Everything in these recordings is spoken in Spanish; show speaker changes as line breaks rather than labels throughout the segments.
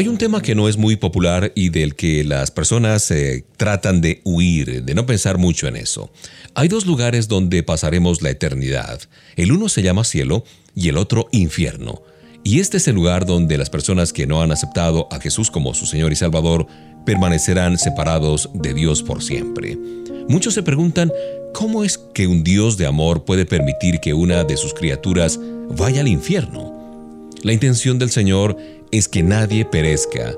Hay un tema que no es muy popular y del que las personas eh, tratan de huir, de no pensar mucho en eso. Hay dos lugares donde pasaremos la eternidad. El uno se llama cielo y el otro infierno. Y este es el lugar donde las personas que no han aceptado a Jesús como su Señor y Salvador permanecerán separados de Dios por siempre. Muchos se preguntan, ¿cómo es que un Dios de amor puede permitir que una de sus criaturas vaya al infierno? La intención del Señor es que nadie perezca,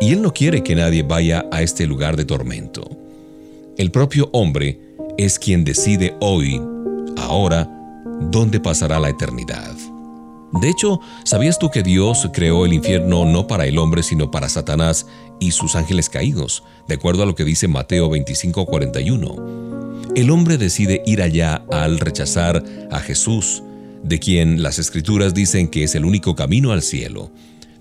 y Él no quiere que nadie vaya a este lugar de tormento. El propio hombre es quien decide hoy, ahora, dónde pasará la eternidad. De hecho, ¿sabías tú que Dios creó el infierno no para el hombre, sino para Satanás y sus ángeles caídos, de acuerdo a lo que dice Mateo 25:41? El hombre decide ir allá al rechazar a Jesús, de quien las escrituras dicen que es el único camino al cielo.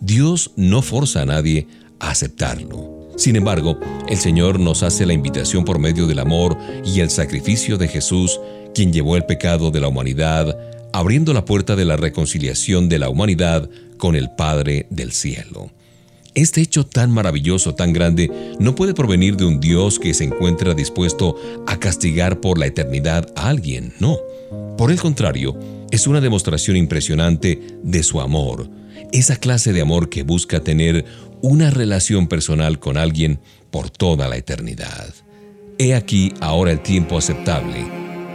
Dios no forza a nadie a aceptarlo. Sin embargo, el Señor nos hace la invitación por medio del amor y el sacrificio de Jesús, quien llevó el pecado de la humanidad, abriendo la puerta de la reconciliación de la humanidad con el Padre del cielo. Este hecho tan maravilloso, tan grande, no puede provenir de un Dios que se encuentra dispuesto a castigar por la eternidad a alguien, no. Por el contrario, es una demostración impresionante de su amor, esa clase de amor que busca tener una relación personal con alguien por toda la eternidad. He aquí ahora el tiempo aceptable.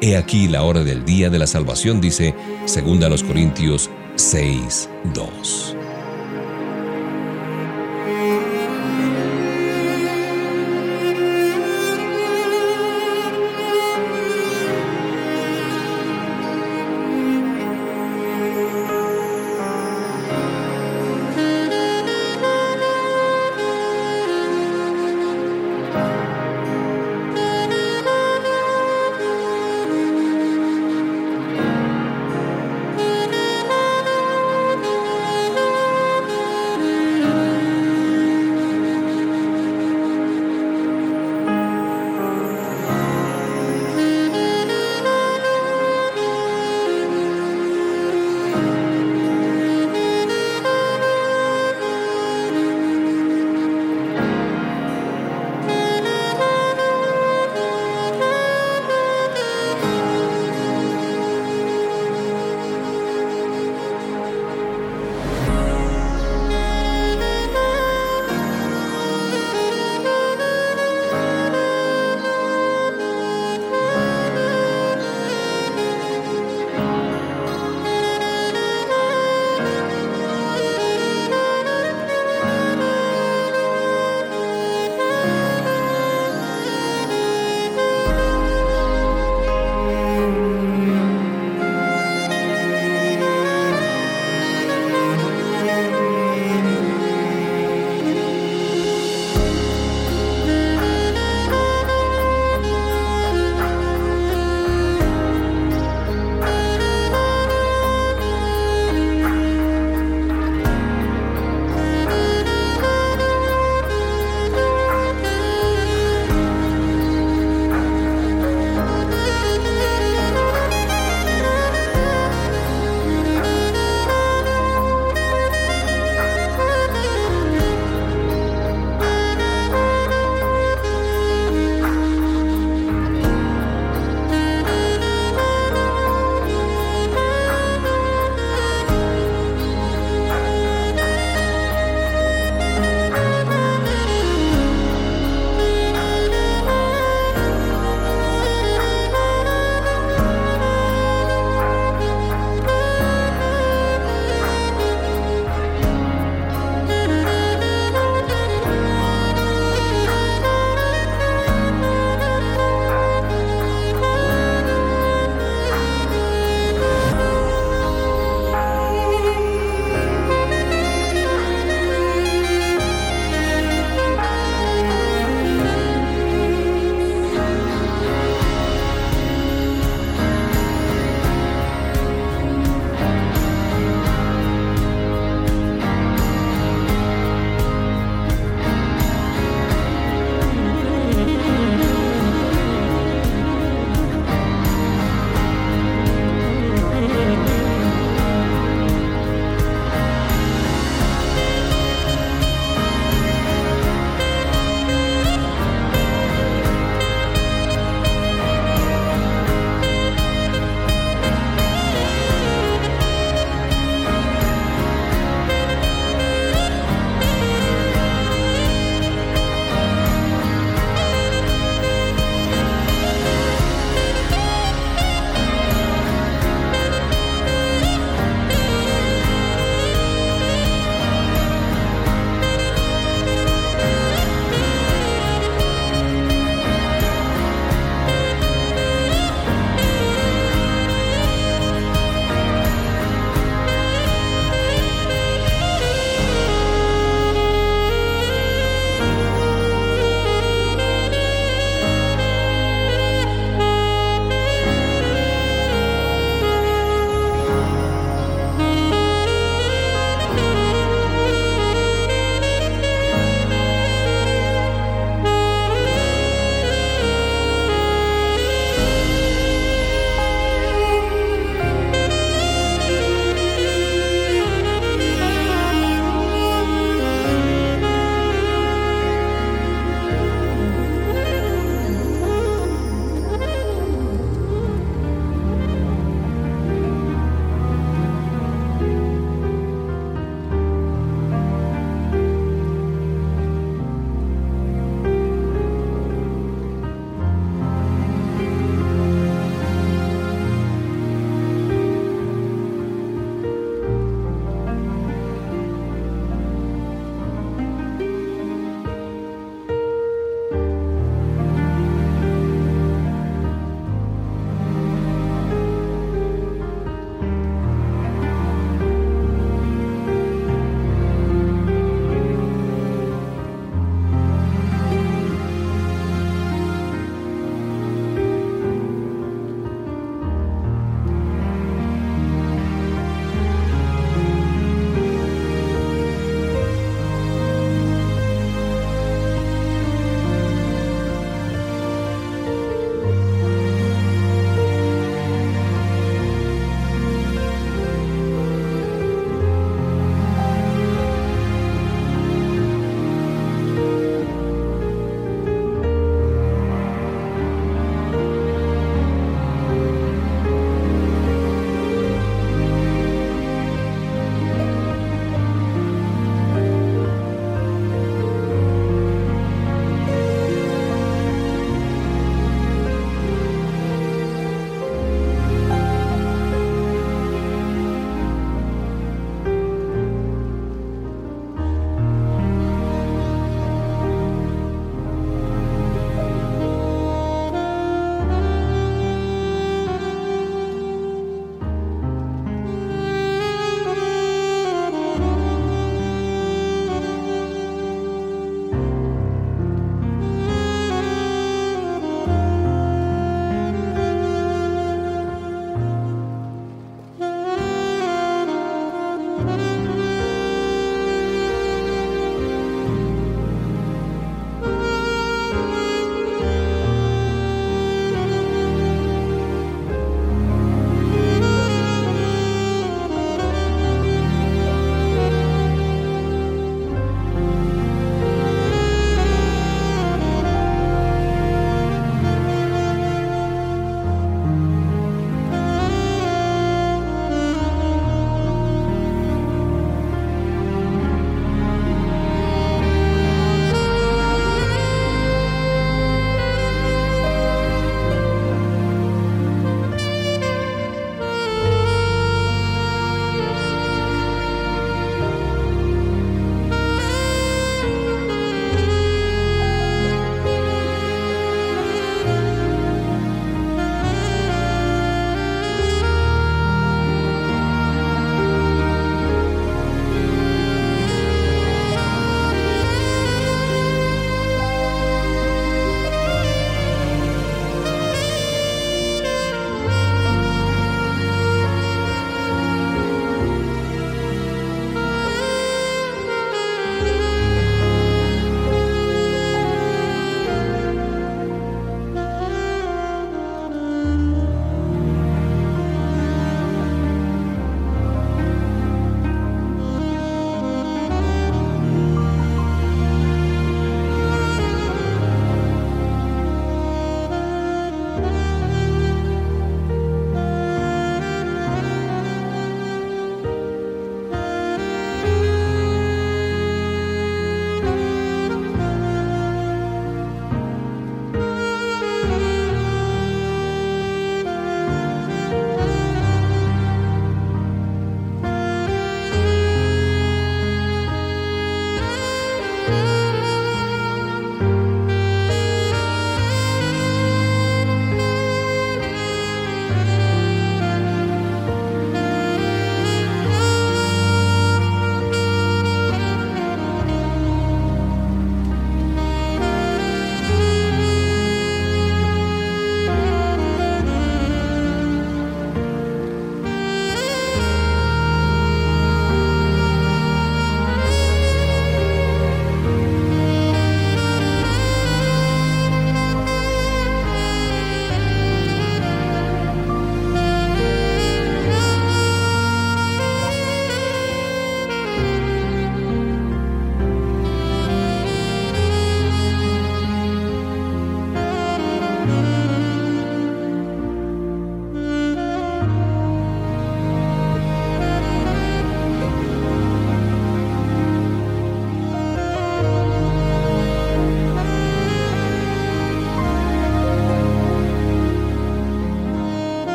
He aquí la hora del día de la salvación, dice 2 Corintios 6, 2.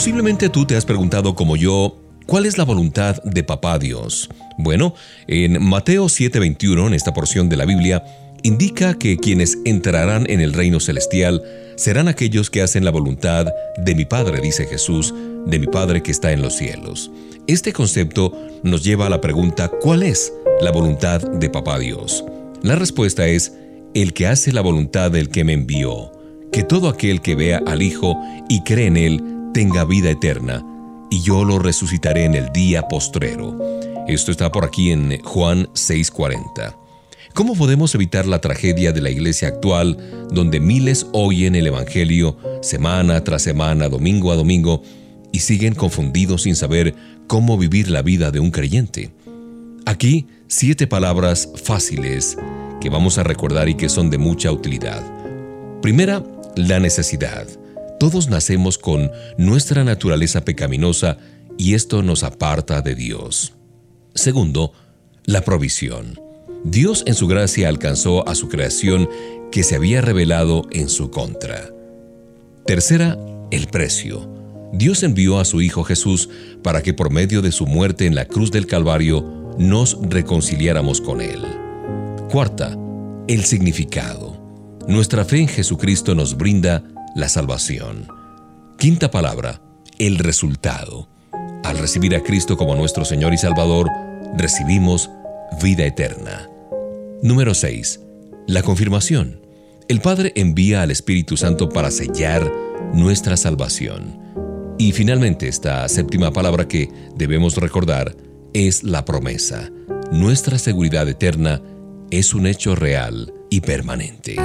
Posiblemente tú te has preguntado como yo, ¿cuál es la voluntad de Papá Dios? Bueno, en Mateo 7:21, en esta porción de la Biblia, indica que quienes entrarán en el reino celestial serán aquellos que hacen la voluntad de mi Padre, dice Jesús, de mi Padre que está en los cielos. Este concepto nos lleva a la pregunta, ¿cuál es la voluntad de Papá Dios? La respuesta es, el que hace la voluntad del que me envió, que todo aquel que vea al Hijo y cree en Él tenga vida eterna, y yo lo resucitaré en el día postrero. Esto está por aquí en Juan 6:40. ¿Cómo podemos evitar la tragedia de la iglesia actual, donde miles oyen el Evangelio semana tras semana, domingo a domingo, y siguen confundidos sin saber cómo vivir la vida de un creyente? Aquí, siete palabras fáciles que vamos a recordar y que son de mucha utilidad. Primera, la necesidad. Todos nacemos con nuestra naturaleza pecaminosa y esto nos aparta de Dios. Segundo, la provisión. Dios en su gracia alcanzó a su creación que se había revelado en su contra. Tercera, el precio. Dios envió a su Hijo Jesús para que por medio de su muerte en la cruz del Calvario nos reconciliáramos con Él. Cuarta, el significado. Nuestra fe en Jesucristo nos brinda la salvación. Quinta palabra, el resultado. Al recibir a Cristo como nuestro Señor y Salvador, recibimos vida eterna. Número 6. La confirmación. El Padre envía al Espíritu Santo para sellar nuestra salvación. Y finalmente esta séptima palabra que debemos recordar es la promesa. Nuestra seguridad eterna es un hecho real y permanente.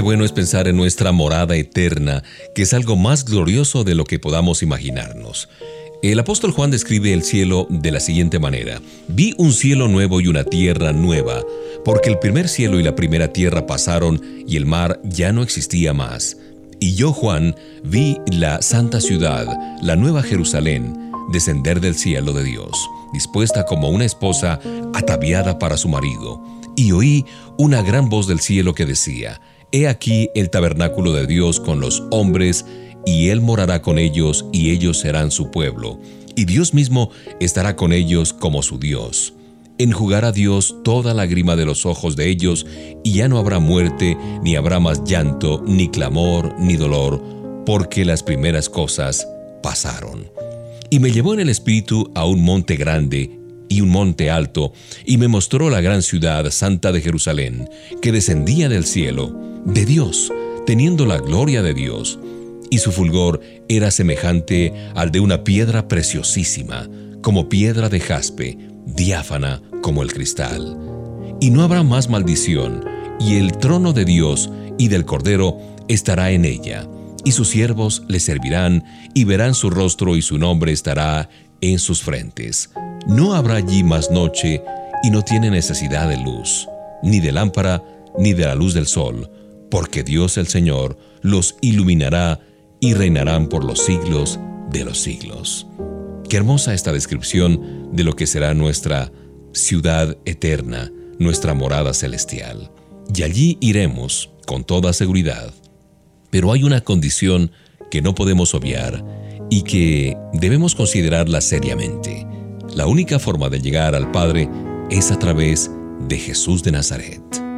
Qué bueno es pensar en nuestra morada eterna, que es algo más glorioso de lo que podamos imaginarnos. El apóstol Juan describe el cielo de la siguiente manera. Vi un cielo nuevo y una tierra nueva, porque el primer cielo y la primera tierra pasaron y el mar ya no existía más. Y yo, Juan, vi la santa ciudad, la nueva Jerusalén, descender del cielo de Dios, dispuesta como una esposa ataviada para su marido. Y oí una gran voz del cielo que decía, He aquí el tabernáculo de Dios con los hombres, y Él morará con ellos, y ellos serán su pueblo, y Dios mismo estará con ellos como su Dios. Enjugará Dios toda lágrima de los ojos de ellos, y ya no habrá muerte, ni habrá más llanto, ni clamor, ni dolor, porque las primeras cosas pasaron. Y me llevó en el espíritu a un monte grande y un monte alto, y me mostró la gran ciudad santa de Jerusalén, que descendía del cielo, de Dios, teniendo la gloria de Dios, y su fulgor era semejante al de una piedra preciosísima, como piedra de jaspe, diáfana como el cristal. Y no habrá más maldición, y el trono de Dios y del Cordero estará en ella, y sus siervos le servirán, y verán su rostro y su nombre estará en sus frentes. No habrá allí más noche, y no tiene necesidad de luz, ni de lámpara, ni de la luz del sol, porque Dios el Señor los iluminará y reinarán por los siglos de los siglos. Qué hermosa esta descripción de lo que será nuestra ciudad eterna, nuestra morada celestial. Y allí iremos con toda seguridad. Pero hay una condición que no podemos obviar y que debemos considerarla seriamente. La única forma de llegar al Padre es a través de Jesús de Nazaret.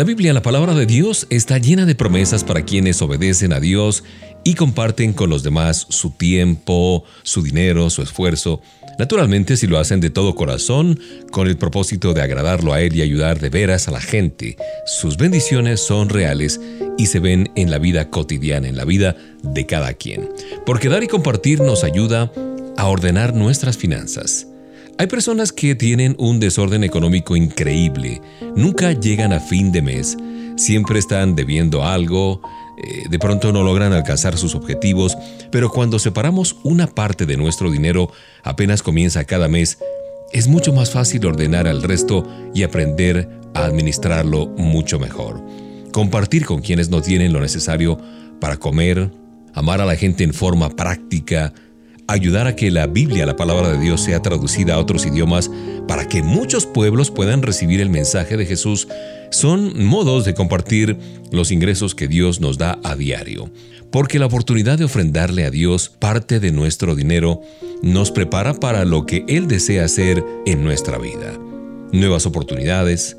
La Biblia, la palabra de Dios, está llena de promesas para quienes obedecen a Dios y comparten con los demás su tiempo, su dinero, su esfuerzo. Naturalmente, si lo hacen de todo corazón, con el propósito de agradarlo a Él y ayudar de veras a la gente, sus bendiciones son reales y se ven en la vida cotidiana, en la vida de cada quien. Porque dar y compartir nos ayuda a ordenar nuestras finanzas. Hay personas que tienen un desorden económico increíble, nunca llegan a fin de mes, siempre están debiendo algo, eh, de pronto no logran alcanzar sus objetivos, pero cuando separamos una parte de nuestro dinero apenas comienza cada mes, es mucho más fácil ordenar al resto y aprender a administrarlo mucho mejor. Compartir con quienes no tienen lo necesario para comer, amar a la gente en forma práctica, ayudar a que la Biblia, la palabra de Dios, sea traducida a otros idiomas para que muchos pueblos puedan recibir el mensaje de Jesús, son modos de compartir los ingresos que Dios nos da a diario. Porque la oportunidad de ofrendarle a Dios parte de nuestro dinero nos prepara para lo que Él desea hacer en nuestra vida. Nuevas oportunidades,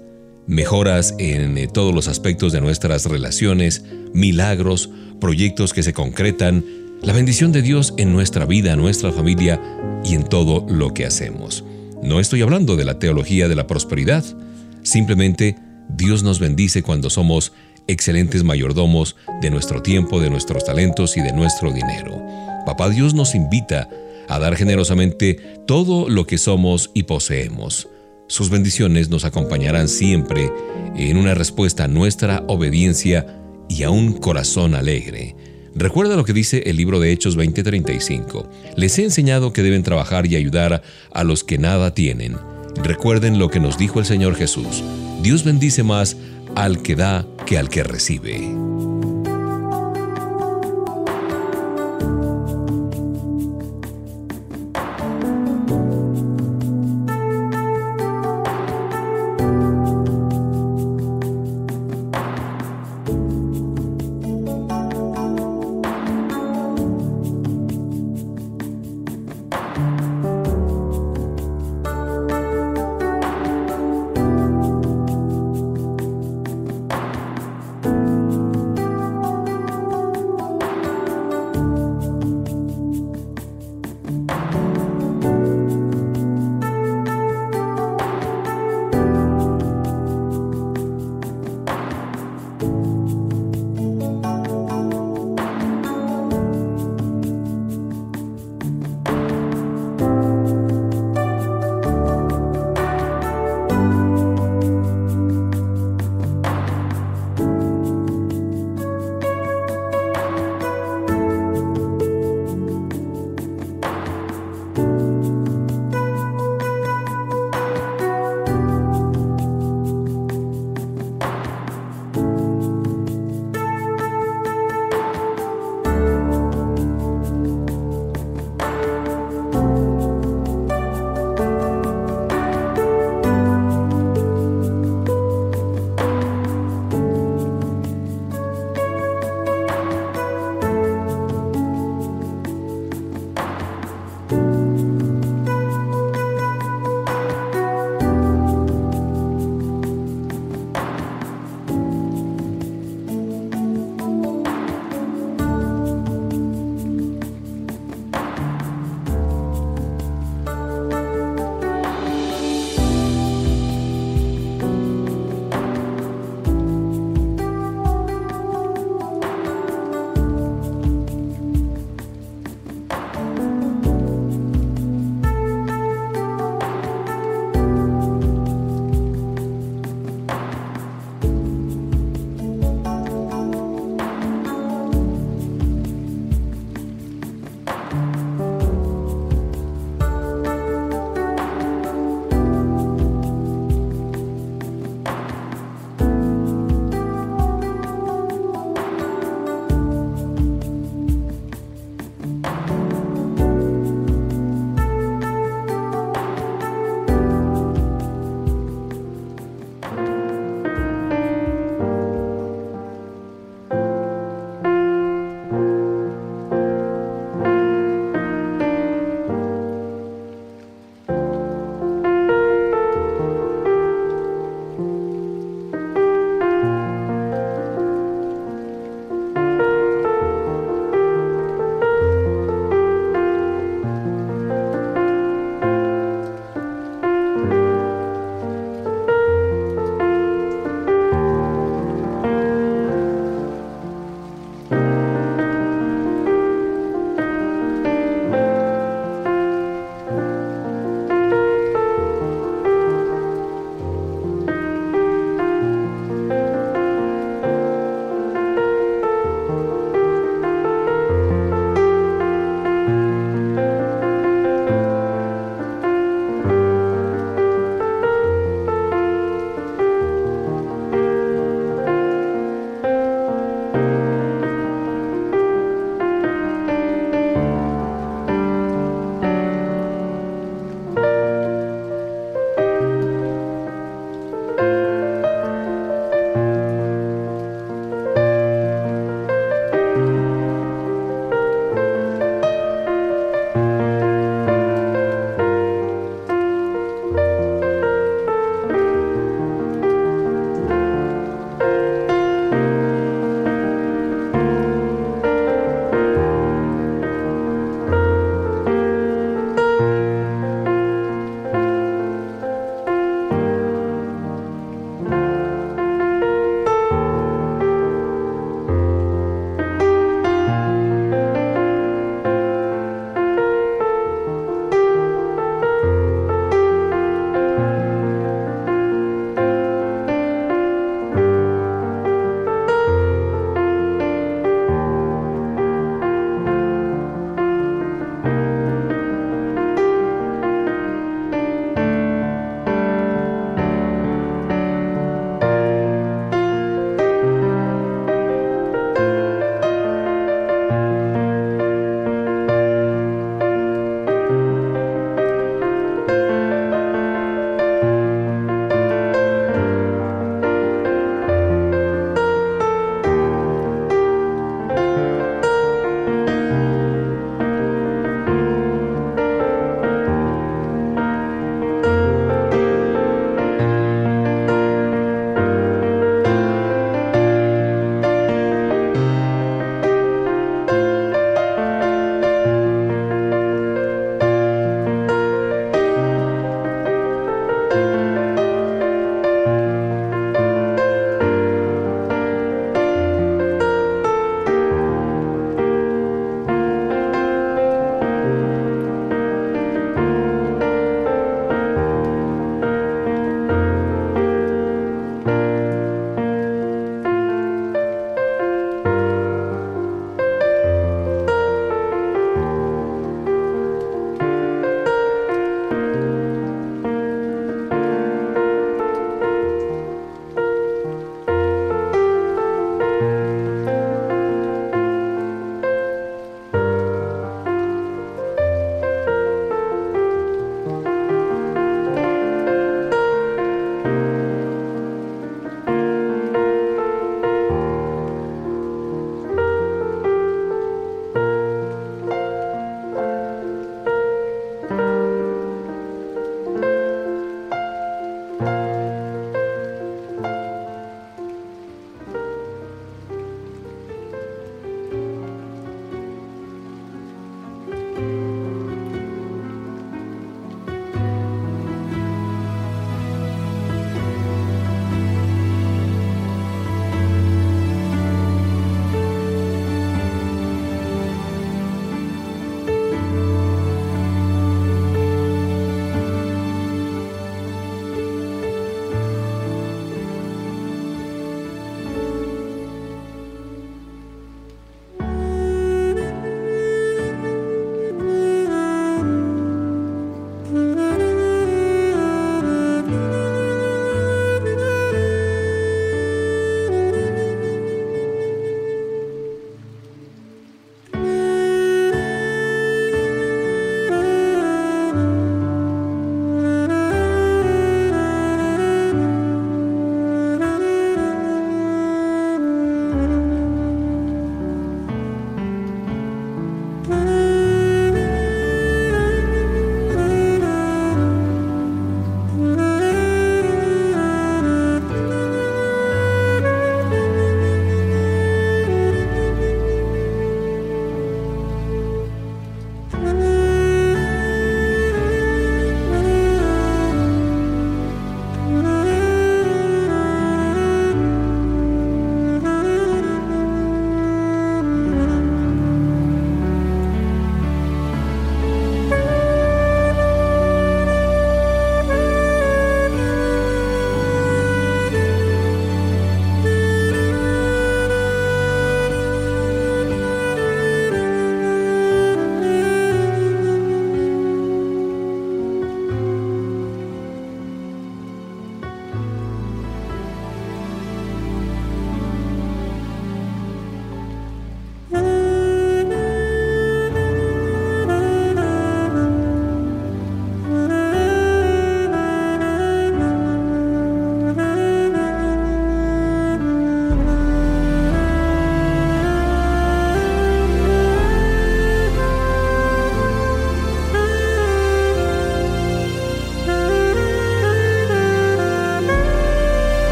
mejoras en eh, todos los aspectos de nuestras relaciones, milagros, proyectos que se concretan, la bendición de Dios en nuestra vida, nuestra familia y en todo lo que hacemos. No estoy hablando de la teología de la prosperidad, simplemente Dios nos bendice cuando somos excelentes mayordomos de nuestro tiempo, de nuestros talentos y de nuestro dinero. Papá Dios nos invita a dar generosamente todo lo que somos y poseemos. Sus bendiciones nos acompañarán siempre en una respuesta a nuestra obediencia y a un corazón alegre. Recuerda lo que dice el libro de Hechos 20:35. Les he enseñado que deben trabajar y ayudar a los que nada tienen. Recuerden lo que nos dijo el Señor Jesús. Dios bendice más al que da que al que recibe.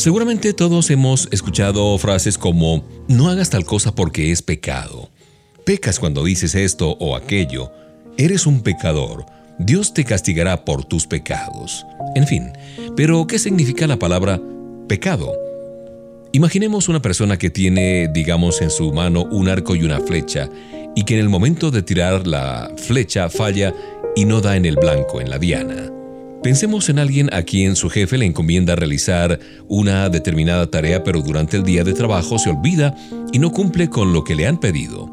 Seguramente todos hemos escuchado frases como no hagas tal cosa porque es pecado. Pecas cuando dices esto o aquello. Eres un pecador. Dios te castigará por tus pecados. En fin, pero ¿qué significa la palabra pecado? Imaginemos una persona que tiene, digamos, en su mano un arco y una flecha, y que en el momento de tirar la flecha falla y no da en el blanco, en la diana. Pensemos en alguien a quien su jefe le encomienda realizar una determinada tarea, pero durante el día de trabajo se olvida y no cumple con lo que le han pedido.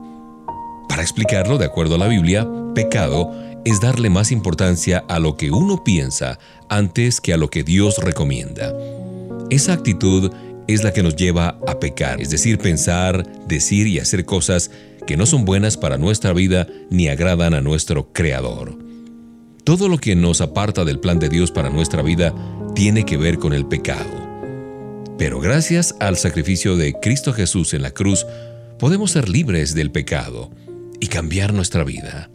Para explicarlo, de acuerdo a la Biblia, pecado es darle más importancia a lo que uno piensa antes que a lo que Dios recomienda. Esa actitud es la que nos lleva a pecar, es decir, pensar, decir y hacer cosas que no son buenas para nuestra vida ni agradan a nuestro Creador. Todo lo que nos aparta del plan de Dios para nuestra vida tiene que ver con el pecado. Pero gracias al sacrificio de Cristo Jesús en la cruz, podemos ser libres del pecado y cambiar nuestra vida.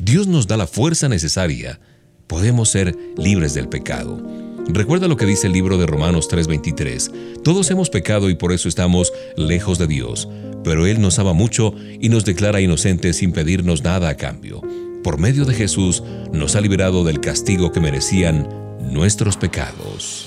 Dios nos da la fuerza necesaria. Podemos ser libres del pecado. Recuerda lo que dice el libro de Romanos 3:23. Todos hemos pecado y por eso estamos lejos de Dios, pero Él nos ama mucho y nos declara inocentes sin pedirnos nada a cambio por medio de Jesús, nos ha liberado del castigo que merecían nuestros pecados.